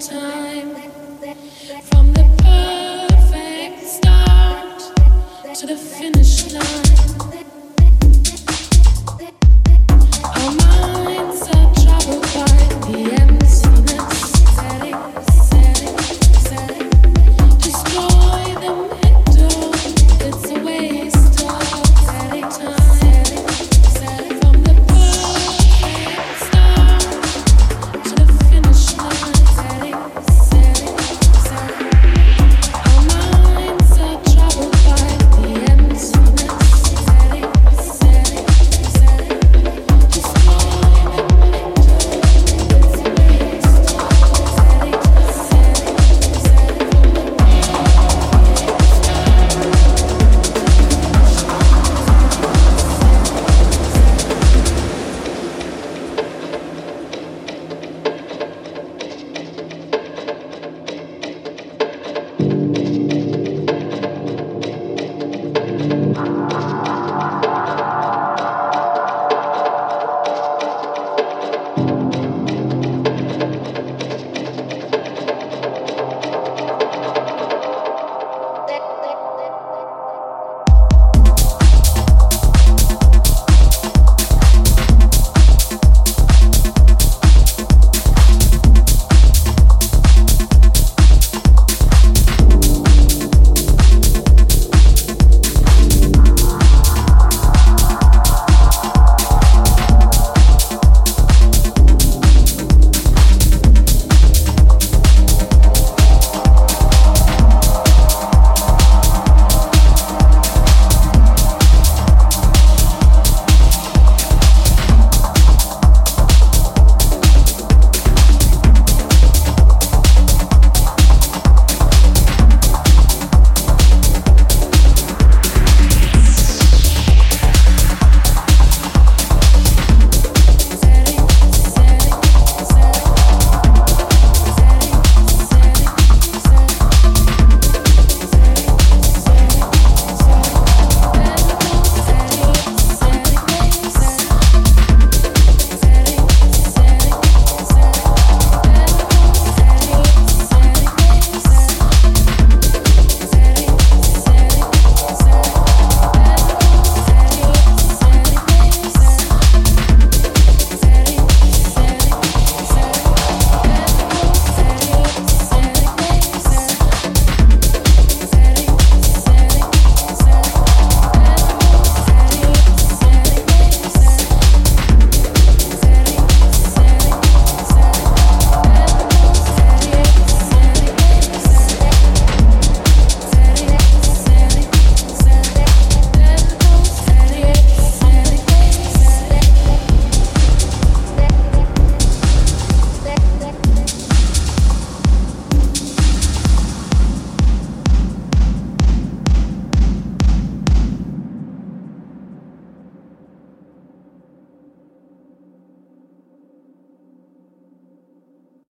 time. From the perfect start to the finish line.